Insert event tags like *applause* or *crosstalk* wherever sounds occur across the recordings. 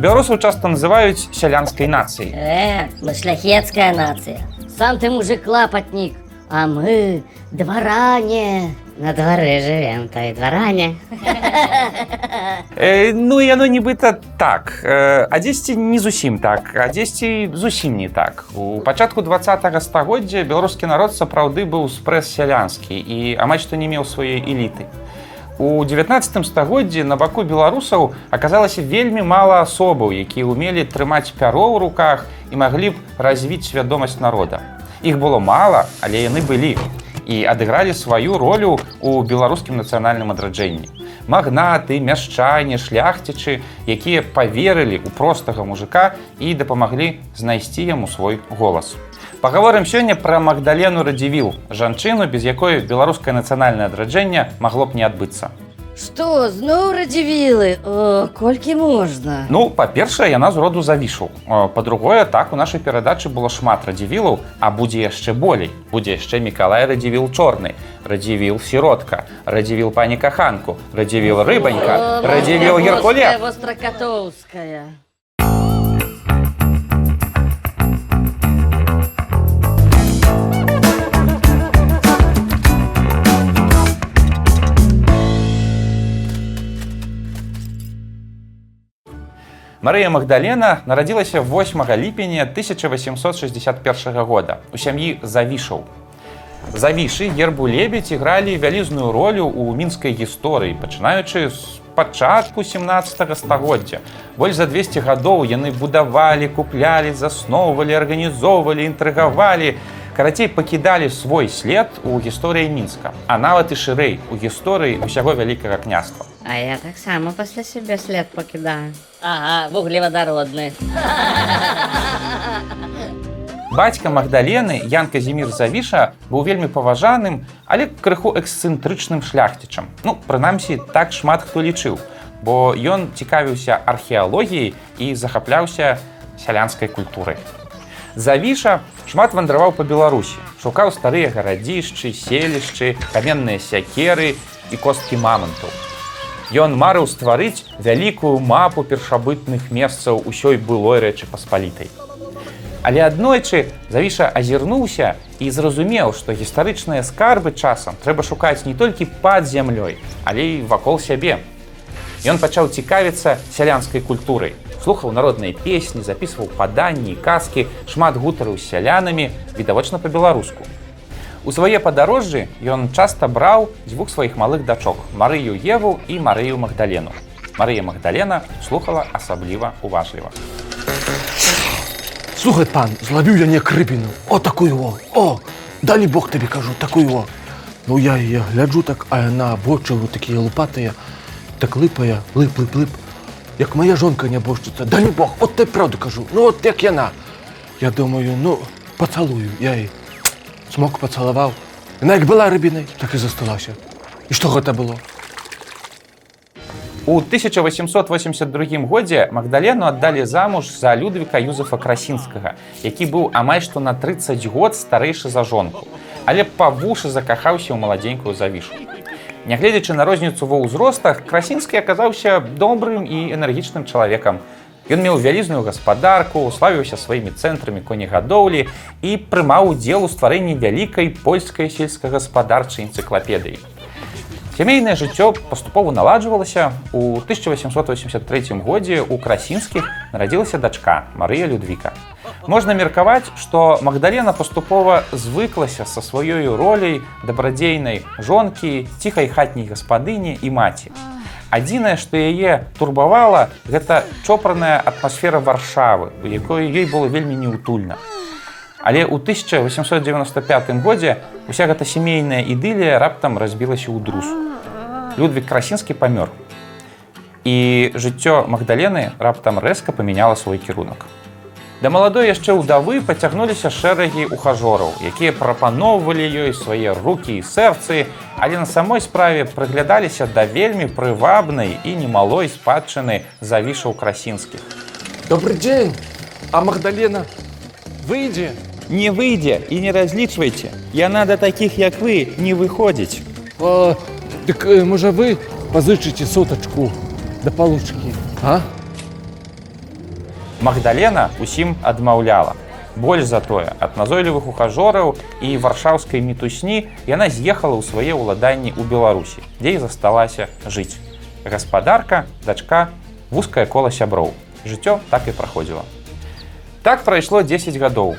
Беларусаў часта называюць сялянскай нацыяй. Э, мы шляхетская нация. Сам ты мужик лапотник, а мы дворане. На дворе живем, то и дворане. *laughs* Э, ну яно нібыта так. Э, а дзесьці не зусім так, а дзесьці зусім не так. У пачатку два стагоддзя беларускі народ сапраўды быў спрэс сялянскі і амаль што не меў сваёй эліты. У 19 стагоддзі на баку беларусаў аказалася вельмі мала асобаў, якія ўмелі трымаць пяро ў руках і маглі б развіць свядомасць народа. Іх было мала, але яны былі і адыгралі сваю ролю у беларускім нацыянальным адраджэнні. Магнаты, мяшчане, шляхцічы, якія паверылі ў простага мужика і дапамаглі знайсці яму свой голас. Пагаворым сёння пра Магдалену радзівіл, жанчыну, без якой беларускае нацыянальнае адраджэнне магло б не адбыцца. Что, зноў радзівілы? Колькі можна? Ну, па-першае, яна з роду завішу. Па-другое, так у нашай перадачы было шмат радзівілаў, а будзе яшчэ болей. Будзе яшчэ Мікалай радзівіл чорны, радзівіл сіротка, радзівіл пані каханку, радзівіл рыбанька, радзівіл геркуле. Востракатоўская. Марыя Магдалена нарадзілася 8 ліпеня 1861 года у сям'і завішаў. Завішы гербу лебедь ігралі вялізную ролю ў мінскай гісторыі, пачынаючы з пачатку 17 стагоддзя. Больш за 200 гадоў яны будавалі, куплялі, засноўвалі, арганізоўвалі, інтрыгавалі, карацей пакідалі свой след у гісторыі мінска, а нават і шырэй у гісторыі ўсяго вялікага княства. А я таксама пасля сябе след пакідаю. Ага, вуглеводородны. Бацька Магдалены Ян Казімір Завіша быў вельмі паважаным, але крыху эксцэнтрычным шляхцічам. Ну, прынамсі, так шмат хто лічыў, бо ён цікавіўся археалогіяй і захапляўся сялянскай культурай. Завіша шмат вандраваў па Беларусі, шукаў старыя гарадзішчы, селішчы, каменныя сякеры і косткі мамантаў. Ён марыў стварыць вялікую мапу першабытных месцаў усёй былой рэчы паспалітай. Але аднойчы завіша азірнуўся і зразумеў, што гістарычныя скарбы часам трэба шукаць не толькі пад зямлёй, але і вакол сябе. Ён пачаў цікавіцца сялянскай культурай, слухаў народныя песні, запісваў паданні, казкі, шмат гутараў з сялянамі, відавочна па-беларуску. У свае падарожжы ён часта браў дзвюх сваіх малых дачок Марыю Еву і Марыю Магдалену. Марыя Магдалена слухала асабліва уважліва. Слухай, пан, зловив я не крипіну. О, такую о. О, далі Бог тобі кажу, такую о. Ну я її гляджу так, а вона бочі такі лопатая, так липає, лип, лип, лип. Як моя жонка не борщиться. Далі Бог, от ти правду кажу. Ну от як яна. Я думаю, ну, поцілую. Я її смок поцілував. Вона як була рибіною, так і засталася. І що це було? У 1882 годзе Магдалену аддалі замуж за Людвіка Юзефа Красінскага, які быў амаль што на 30 год старэйшы за жонку, але па вушы закахаўся ў маладзенькую завішу. Нягледзячы на розніцу ва ўзростах, Красінскі аказаўся добрым і энергічным чалавекам. Ён меў вялізную гаспадарку, славіўся сваімі цэнтрамі конегадоўлі і прымаў удзел у стварэнні вялікай польскай сельскагаспадарчай энцыклапедыі. Сямейнае жыццё паступова наладжвалася. У 1883 годзе ў красінскіх нарадзілася дачка Марыя Людвіка. Можна меркаваць, што Магдалена паступова звыклася са сваёй роляй дабрадзейнай жонкі, ціхай хатняй гаспадыні і маці. Адзінае, што яе турбавала, гэта чопраная атмасфера варшавы, у якой ёй было вельмі неутульна. Але ў 1895 годзе уся гэта сямейная ідылія раптам разбілася ў друз. Людвік красінскі памёр. І жыццё Магдалены раптам рэзка памяняла свой кірунак. Да маладой яшчэ ўдавы пацягнуліся шэрагі ухажораў, якія прапаноўвалі ёй свае рукі і сэрцы, але на самой справе прыглядаліся да вельмі прывабнай і немалой спадчыны завішаў красінскіх. Добрый день. А Магдалена выйдзе? Не выйдзе і не разлічвайце. Яна да такіх, як вы, не выходзіць. А, так, може, ви позичите соточку до получки? А? Магдалена усім адмаўляла. Больш за тое, ад назойлівых ухажораў і варшаўскай мітусні яна з'ехала ў свае ўладанні ў Беларусі, дзе і засталася жыць. Гаспадарка, дачка, вузкае кола сяброў. Жыццё так і праходзіла. Так прайшло 10 гадоў.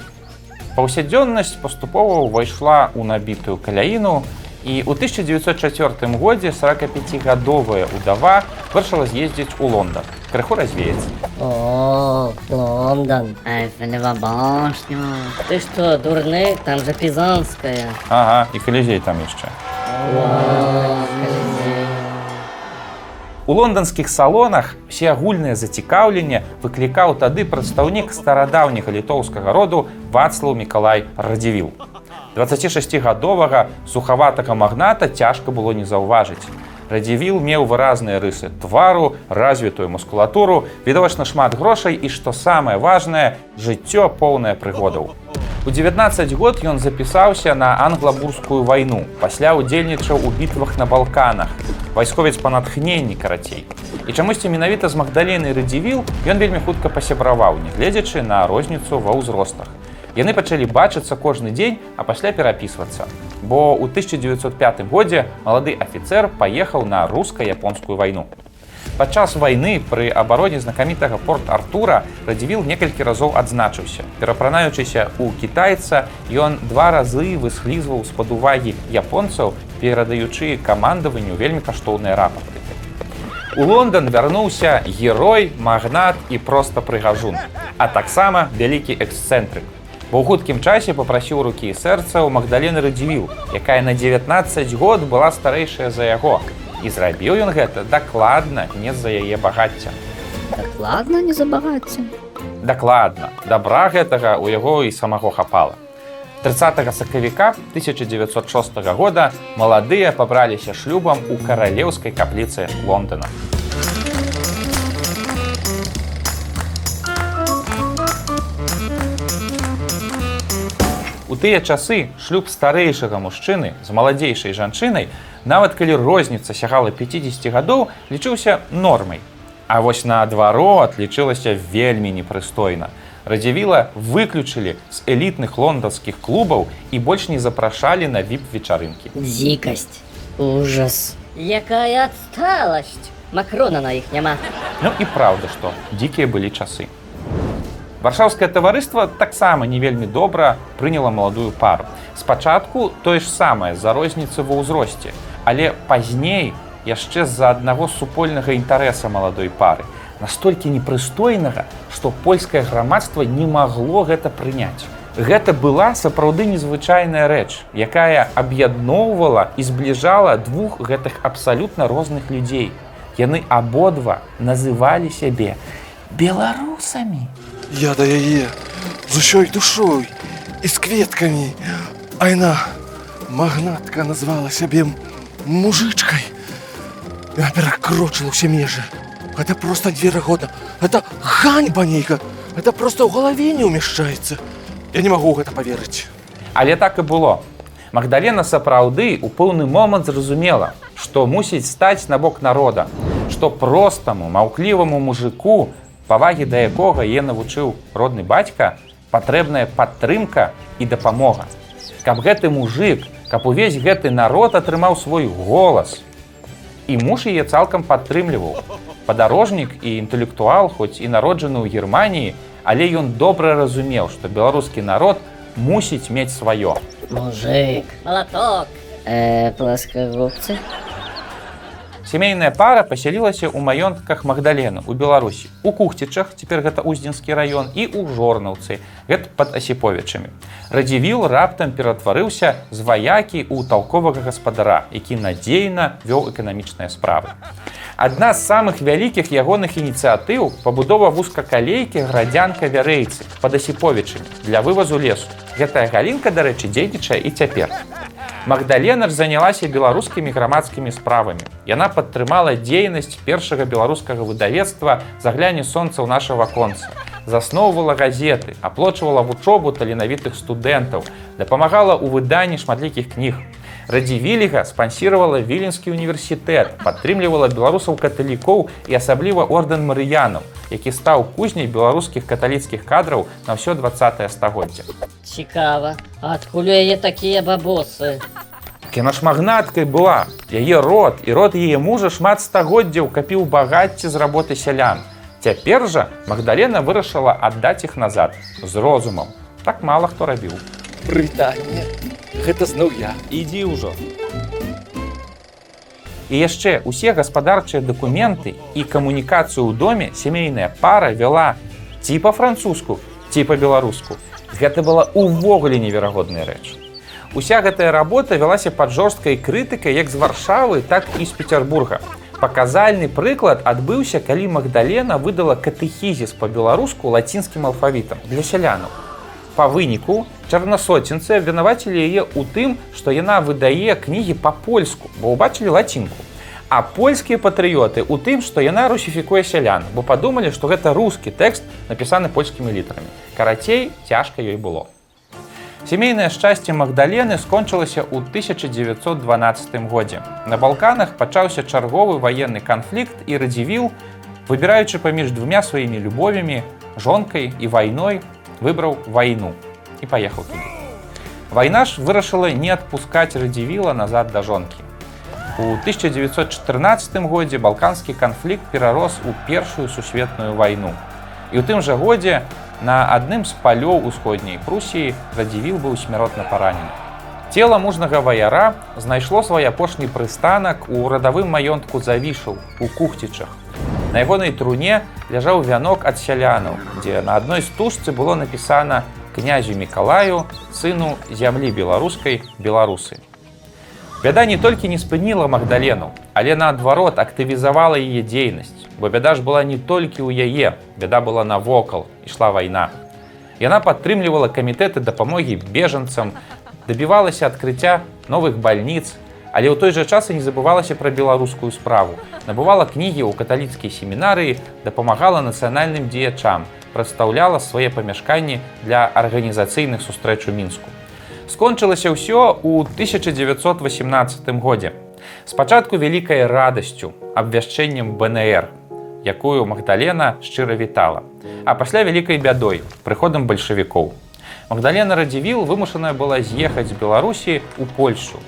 Паўсядзённасць паступова ўвайшла ў набітую каляіну, і ў 1904 годзе 45гадовая удава вырашыла з'ездзіць у Лондан, крыху развеяцца. О, Лондон. Эйфелева башня. Ты что, дурны? Там же Пизанская. Ага, і калізей там яшчэ. У лонданскіх салонах всеагульнае зацікаўленне выклікаў тады прадстаўнік старадаўняга літоўскага роду Вацлаў Мікалай Радзівіл. 26гадовага сухаватага магната цяжка было не заўважыць. Радзівіл меў выразныя рысы твару, развітую мускулатуру, відавочна шмат грошай і што самае важнае, жыццё поўнае прыгодаў. У 19 год ён запісаўся на англабурскую вайну, пасля ўдзельнічаў у бітвах на балканах. Вайсковец па натхненні карацей. І чамусьці менавіта з Магдалены Радзівіл ён вельмі хутка пасябраваў, нягледзячы на розніцу ва ўзростах. Яны пачалі бачыцца кожны дзень, а пасля перапісвацца. Бо ў 1905 годзе малады афіцэр паехаў на руска-японскую вайну. Падчас вайны пры абароне знакамітага порт Артура радзівіл некалькі разоў адзначыўся. Перапранаючыся ў кітайца, ён два разы высхлізваў з-пад увагі японцаў, перадаючы камандаванню вельмі каштоўныя рапорты. У Лондан вярнуўся герой, магнат і проста прыгажун, а таксама вялікі эксцэнтрык. Бо ў хуткім часе попрасіў рукі і сэрца ў Магдалены Радзівіл, якая на 19 год была старэйшая за яго. І зрабіў ён гэта дакладна не з-за яе багацця. Ладно, не забагаться. Дакладна, дабра гэтага ў яго і самого хапала. 30 сакавіка 1906 года маладыя пабраліся шлюбам у каралеўскай капліцы Лондона. У тыя часы шлюб старэйшага мужчыны з маладзейшай жанчынай, нават калі розніца сягала 50 гадоў, лічыўся нормай. А вось наадварот лічылася вельмі непрыстойна. Радзівіла выключылі з элітных лонданскіх клубаў і больш не запрашалі на віп-вечарынкі. Дикость. Ужас. Якая отсталость. Макрона на іх няма. Ну і праўда, што дзікія былі часы. Варшаўскае таварыства таксама не вельмі добра прыняла маладую пару. Спачатку тое ж самае за розніцы ва ўзросце, але пазней яшчэ з-за аднаго супольнага інтарэса маладой пары, настолькі непрыстойнага, што польскае грамадства не магло гэта прыняць. Гэта была сапраўды незвычайная рэч, якая аб'ядноўвала і збліжала двух гэтых абсалютна розных людзей. Яны абодва называлі сябе беларусамі. Я да яе з усёй душой і з кветкамі. А яна магнатка назвала сябе мужычкай. Яна перакрочыла ўсе межы. Гэта проста неверагодна. Гэта ганьба нейка. Гэта проста ў галаве не ўмяшчаецца. Я не магу гэта паверыць. Але так і было. Магдалена сапраўды у пэўны момант зразумела, што мусіць стаць на бок народа, што простаму маўкліваму мужику, павагі да якога е навучыў родны бацька, патрэбная падтрымка і дапамога. Каб гэты мужик, каб увесь гэты народ атрымаў свой голас. І муж яе цалкам падтрымліваў. Падарожнік і інтэлектуал, хоць і народжаны ў Геррманіі, але ён добра разумеў, што беларускі народ мусіць мець сваё. Мужик. Молоток. Э, плоскогубцы. Сямейная пара пасялілася ў маёнтках Магдалены у Беларусі. У кухцічах, цяпер гэта уздзенскі раён і ў жорнаўцы, гэта пад асіповічамі. Радзівіл раптам ператварыўся з ваякі ў талковага гаспадара, які надзейна вёў эканамічныя справы. Адна з самых вялікіх ягоных ініцыятыў пабудова вузкакалейкі градзянка вярэйцы пад асіповічамі для вывазу лесу. Гэтая галінка, дарэчы, дзейнічае і цяпер. Магдалена ж занялася беларускімі грамадскімі справамі. Яна падтрымала дзейнасць першага беларускага выдавецтва загляне сонца ў наша ваконца. Засноўвала газеты, аплочвала вучобу таленавітых студэнтаў, дапамагала ў выданні шматлікіх кніг. Радзівіліга спансіравала віленскі універсітэт, падтрымлівала беларусаў каталікоў і асабліва ордэн марыянаў, які стаў кузняй беларускіх каталіцкіх кадраў на ўсё 20 стагоддзя. Цікава. Адкуль яе такія бабосы? Яна ж магнаткай была. Яе род і род яе мужа шмат стагоддзяў капіў багацце з работы сялян. Цяпер жа Магдалена вырашыла аддаць іх назад з розумам. Так мала хто рабіў. Брытанія. Гэта зноў я. Ідзі ўжо. І яшчэ усе гаспадарчыя дакументы і камунікацыю ў доме сямейная пара вяла ці па-французску, ці па-беларуску. Гэта была ўвогуле неверагодная рэч. Уся гэтая работа вялася пад жорсткай крытыкай як з варшавы, так і з Петербурга. Паказальны прыклад адбыўся, калі Магдалена выдала катэхізіс па-беларуску лацінскім алфавітам для сялянаў. Па выніку чарнасоцінцы абвінавацілі яе ў тым, што яна выдае кнігі па-польску, бо ўбачылі лацінку. А польскія патрыёты ў тым, што яна русіфікуе сялян, бо падумалі, што гэта рускі тэкст напісаны польскімі літарамі. Карацей, цяжка ёй было. Сямейнае шчасце Магдалены скончылася ў 1912 годзе. На Балканах пачаўся чарговы ваенны канфлікт і радзівіл, выбіраючы паміж двумя сваімі любовямі, жонкай і вайной, выбраў вайну і паехаў туды. Вайна ж вырашыла не адпускаць радзівіла назад да жонкі. У 1914 годзе балканскі канфлікт перарос у першую сусветную вайну. І ў тым жа годзе на адным з палёў усходняй Прусіі радзівіл быў смяротна паранены. Цела мужнага ваяра знайшло свой апошні прыстанак у радавым маёнтку завішаў у кухцічах. На ягонай труне ляжаў вянок ад сялянаў, дзе на адной стужцы было напісана князю Мікалаю, сыну зямлі беларускай беларусы. Бяда не толькі не спыніла Магдалену, але наадварот актывізавала яе дзейнасць, бо бяда ж была не толькі ў яе, бяда была навокал, ішла вайна. Яна падтрымлівала камітэты дапамогі бежанцам, дабівалася адкрыцця новых бальніц, але ў той жа час і не забывалася пра беларускую справу. Набывала кнігі ў каталіцкай семінарыі, дапамагала нацыянальным дзеячам, прадстаўляла свае памяшканні для арганізацыйных сустрэч у мінску. Скончылася ўсё ў 1918 годзе. Спачатку вялікай радасцю, абвяшчэннем БНР, якую Магдалена шчыра вітала, а пасля вялікай бядой, прыходам бальшавікоў. Магдалена Радзівіл вымушаная была з'ехаць з Беларусі ў Польшу,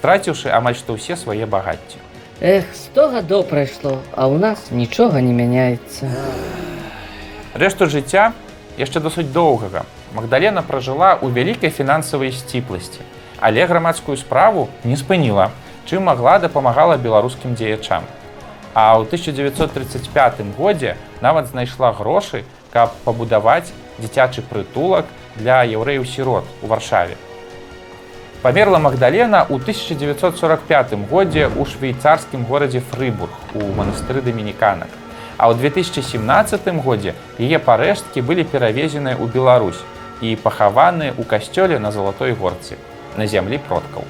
страціўшы амаль што ўсе свае багацці. Эх, сто гадоў прайшло, а ў нас нічога не мяняецца. Рэшту жыцця яшчэ досыць доўгага. Магдалена пражыла ў вялікай фінансавай сціпласці, але грамадскую справу не спыніла, чым магла дапамагала беларускім дзеячам. А ў 1935 годзе нават знайшла грошы, каб пабудаваць дзіцячы прытулак для яўрэяў-сірот у варшаве. Памерла Магдалена ў 1945 годзе ў швейцарскім горадзе Фрыбург у манастыры дамініканак. А ў 2017 годзе яе парэшткі былі перавезеныя ў Беларусь і пахаваны ў касцёле на залатой горцы на зямлі продкаў.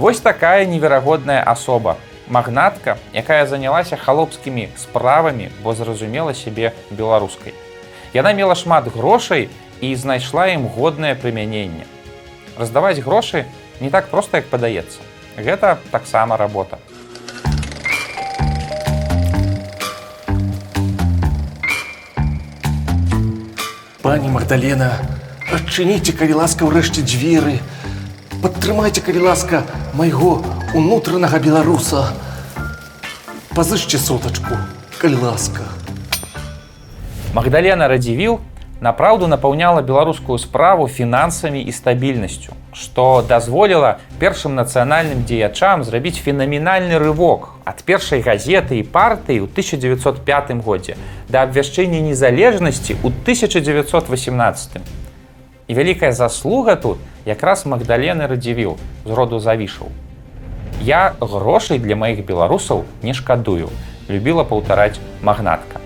Вось такая неверагодная асоба, магнатка, якая занялася халопскімі справамі, бо зразумела сябе беларускай. Яна мела шмат грошай і знайшла ім годнае прымяненне. Раздаваць грошы не так проста, як падаецца. Гэта таксама работа. Пані Магдалена, адчыніце, калі ласка, ўрэшце дзверы. Падтрымайце, калі ласка, майго унутранага беларуса. Пазычце сотачку, калі ласка. Магдалена Радзівіл напраўду напаўняла беларускую справу фінансамі і стабільнасцю, што дазволіла першым нацыянальным дзеячам зрабіць фенаменальны рывок ад першай газеты і партыі ў 1905 годзе да абвяшчэння незалежнасці ў 1918. І вялікая заслуга тут якраз Магдалены радзівіў з роду завішаў. Я грошай для маіх беларусаў не шкадую, любіла паўтараць магнатка.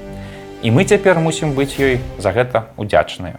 І мы цяпер мусім быць ёй за гэта удзячныя.